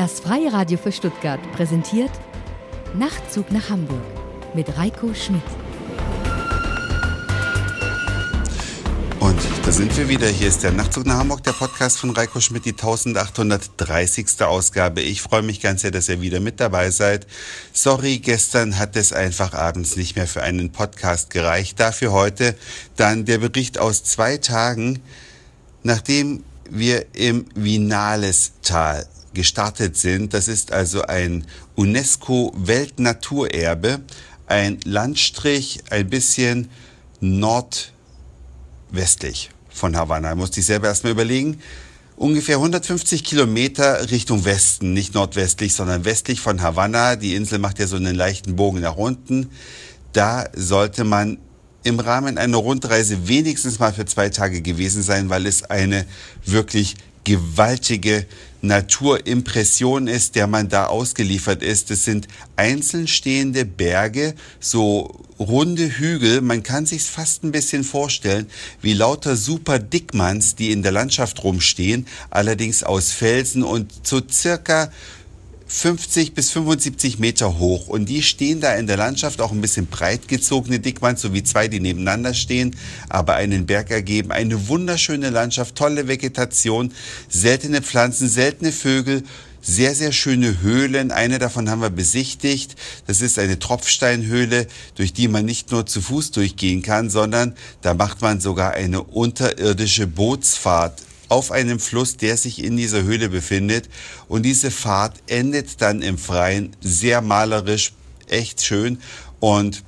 Das Freie Radio für Stuttgart präsentiert Nachtzug nach Hamburg mit Reiko Schmidt. Und da sind wir wieder. Hier ist der Nachtzug nach Hamburg, der Podcast von Reiko Schmidt, die 1830. Ausgabe. Ich freue mich ganz sehr, dass ihr wieder mit dabei seid. Sorry, gestern hat es einfach abends nicht mehr für einen Podcast gereicht. Dafür heute dann der Bericht aus zwei Tagen, nachdem wir im Vinalestal gestartet sind. Das ist also ein UNESCO-Weltnaturerbe, ein Landstrich ein bisschen nordwestlich von Havanna. Musste ich selber erstmal überlegen. Ungefähr 150 Kilometer Richtung Westen, nicht nordwestlich, sondern westlich von Havanna. Die Insel macht ja so einen leichten Bogen nach unten. Da sollte man im Rahmen einer Rundreise wenigstens mal für zwei Tage gewesen sein, weil es eine wirklich gewaltige Naturimpression ist, der man da ausgeliefert ist. Es sind einzeln stehende Berge, so runde Hügel. Man kann sich fast ein bisschen vorstellen, wie lauter super Dickmanns, die in der Landschaft rumstehen, allerdings aus Felsen und so circa 50 bis 75 Meter hoch und die stehen da in der Landschaft auch ein bisschen breit gezogene Dickmanns, so wie zwei, die nebeneinander stehen, aber einen Berg ergeben. Eine wunderschöne Landschaft, tolle Vegetation, seltene Pflanzen, seltene Vögel, sehr, sehr schöne Höhlen. Eine davon haben wir besichtigt. Das ist eine Tropfsteinhöhle, durch die man nicht nur zu Fuß durchgehen kann, sondern da macht man sogar eine unterirdische Bootsfahrt auf einem Fluss, der sich in dieser Höhle befindet. Und diese Fahrt endet dann im Freien sehr malerisch, echt schön und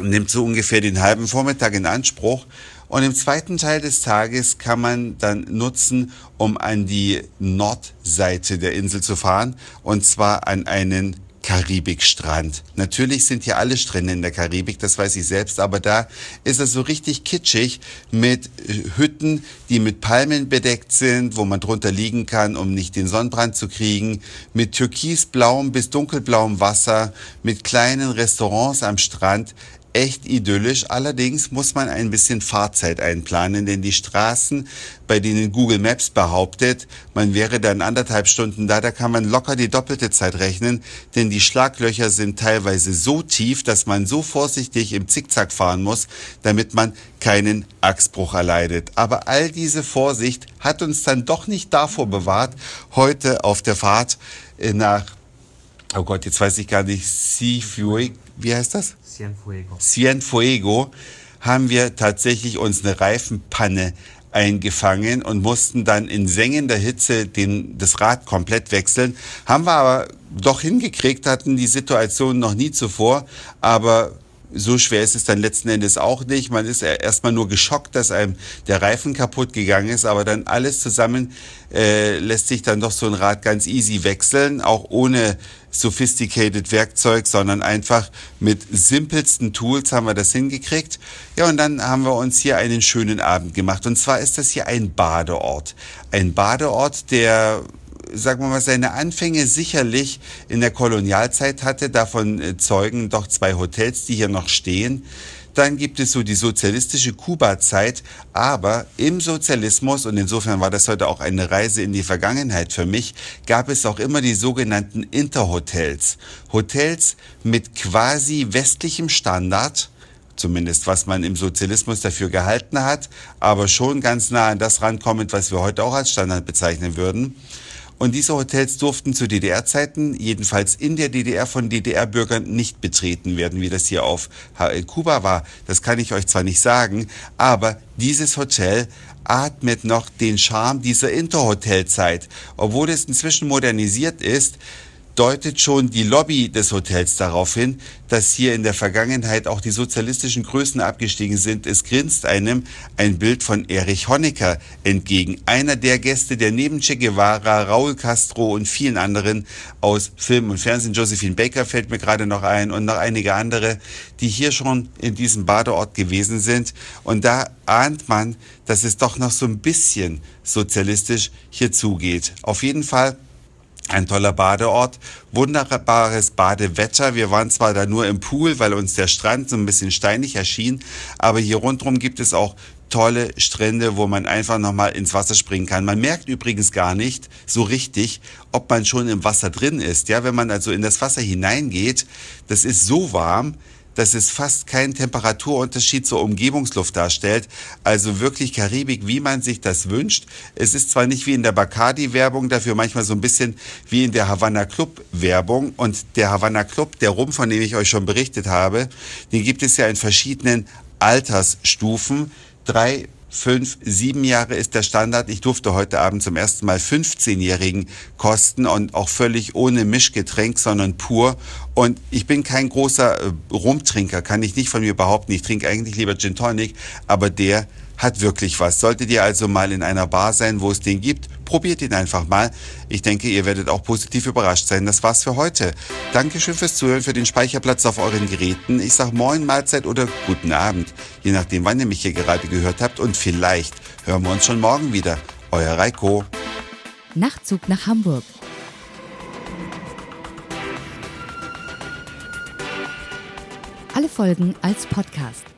nimmt so ungefähr den halben Vormittag in Anspruch. Und im zweiten Teil des Tages kann man dann nutzen, um an die Nordseite der Insel zu fahren, und zwar an einen Karibikstrand. Natürlich sind hier alle Strände in der Karibik, das weiß ich selbst, aber da ist es so richtig kitschig mit äh, Hütten, die mit Palmen bedeckt sind, wo man drunter liegen kann, um nicht den Sonnenbrand zu kriegen, mit türkisblauem bis dunkelblauem Wasser, mit kleinen Restaurants am Strand echt idyllisch. Allerdings muss man ein bisschen Fahrzeit einplanen, denn die Straßen, bei denen Google Maps behauptet, man wäre dann anderthalb Stunden da, da kann man locker die doppelte Zeit rechnen, denn die Schlaglöcher sind teilweise so tief, dass man so vorsichtig im Zickzack fahren muss, damit man keinen Achsbruch erleidet. Aber all diese Vorsicht hat uns dann doch nicht davor bewahrt, heute auf der Fahrt äh, nach, oh Gott, jetzt weiß ich gar nicht, Seafuig, wie heißt das? Cienfuego. Cienfuego haben wir tatsächlich uns eine Reifenpanne eingefangen und mussten dann in sengender Hitze den, das Rad komplett wechseln. Haben wir aber doch hingekriegt, hatten die Situation noch nie zuvor, aber so schwer ist es dann letzten Endes auch nicht. Man ist erstmal nur geschockt, dass einem der Reifen kaputt gegangen ist, aber dann alles zusammen äh, lässt sich dann doch so ein Rad ganz easy wechseln, auch ohne sophisticated Werkzeug, sondern einfach mit simpelsten Tools haben wir das hingekriegt. Ja, und dann haben wir uns hier einen schönen Abend gemacht. Und zwar ist das hier ein Badeort. Ein Badeort, der sagen wir mal, seine Anfänge sicherlich in der Kolonialzeit hatte. Davon äh, zeugen doch zwei Hotels, die hier noch stehen. Dann gibt es so die sozialistische Kuba-Zeit, aber im Sozialismus, und insofern war das heute auch eine Reise in die Vergangenheit für mich, gab es auch immer die sogenannten Interhotels. Hotels mit quasi westlichem Standard, zumindest was man im Sozialismus dafür gehalten hat, aber schon ganz nah an das rankommend, was wir heute auch als Standard bezeichnen würden. Und diese Hotels durften zu DDR-Zeiten, jedenfalls in der DDR von DDR-Bürgern, nicht betreten werden, wie das hier auf Kuba war. Das kann ich euch zwar nicht sagen, aber dieses Hotel atmet noch den Charme dieser Interhotelzeit. Obwohl es inzwischen modernisiert ist, deutet schon die Lobby des Hotels darauf hin, dass hier in der Vergangenheit auch die sozialistischen Größen abgestiegen sind. Es grinst einem ein Bild von Erich Honecker entgegen. Einer der Gäste, der neben Che Guevara, Raúl Castro und vielen anderen aus Film und Fernsehen, Josephine Baker fällt mir gerade noch ein und noch einige andere, die hier schon in diesem Badeort gewesen sind. Und da ahnt man, dass es doch noch so ein bisschen sozialistisch hier zugeht. Auf jeden Fall ein toller Badeort, wunderbares Badewetter. Wir waren zwar da nur im Pool, weil uns der Strand so ein bisschen steinig erschien, aber hier rundherum gibt es auch tolle Strände, wo man einfach nochmal ins Wasser springen kann. Man merkt übrigens gar nicht so richtig, ob man schon im Wasser drin ist. Ja, wenn man also in das Wasser hineingeht, das ist so warm, dass es fast keinen Temperaturunterschied zur Umgebungsluft darstellt. Also wirklich Karibik, wie man sich das wünscht. Es ist zwar nicht wie in der Bacardi-Werbung, dafür manchmal so ein bisschen wie in der Havana Club-Werbung. Und der Havana Club, der Rum, von dem ich euch schon berichtet habe, den gibt es ja in verschiedenen Altersstufen. Drei fünf, sieben Jahre ist der Standard. Ich durfte heute Abend zum ersten Mal 15-Jährigen kosten und auch völlig ohne Mischgetränk, sondern pur. Und ich bin kein großer äh, Rumtrinker, kann ich nicht von mir behaupten. Ich trinke eigentlich lieber Gin Tonic, aber der hat wirklich was. Solltet ihr also mal in einer Bar sein, wo es den gibt, probiert ihn einfach mal. Ich denke, ihr werdet auch positiv überrascht sein. Das war's für heute. Dankeschön fürs Zuhören, für den Speicherplatz auf euren Geräten. Ich sag Moin, Mahlzeit oder guten Abend, je nachdem, wann ihr mich hier gerade gehört habt. Und vielleicht hören wir uns schon morgen wieder. Euer Reiko. Nachtzug nach Hamburg. Alle Folgen als Podcast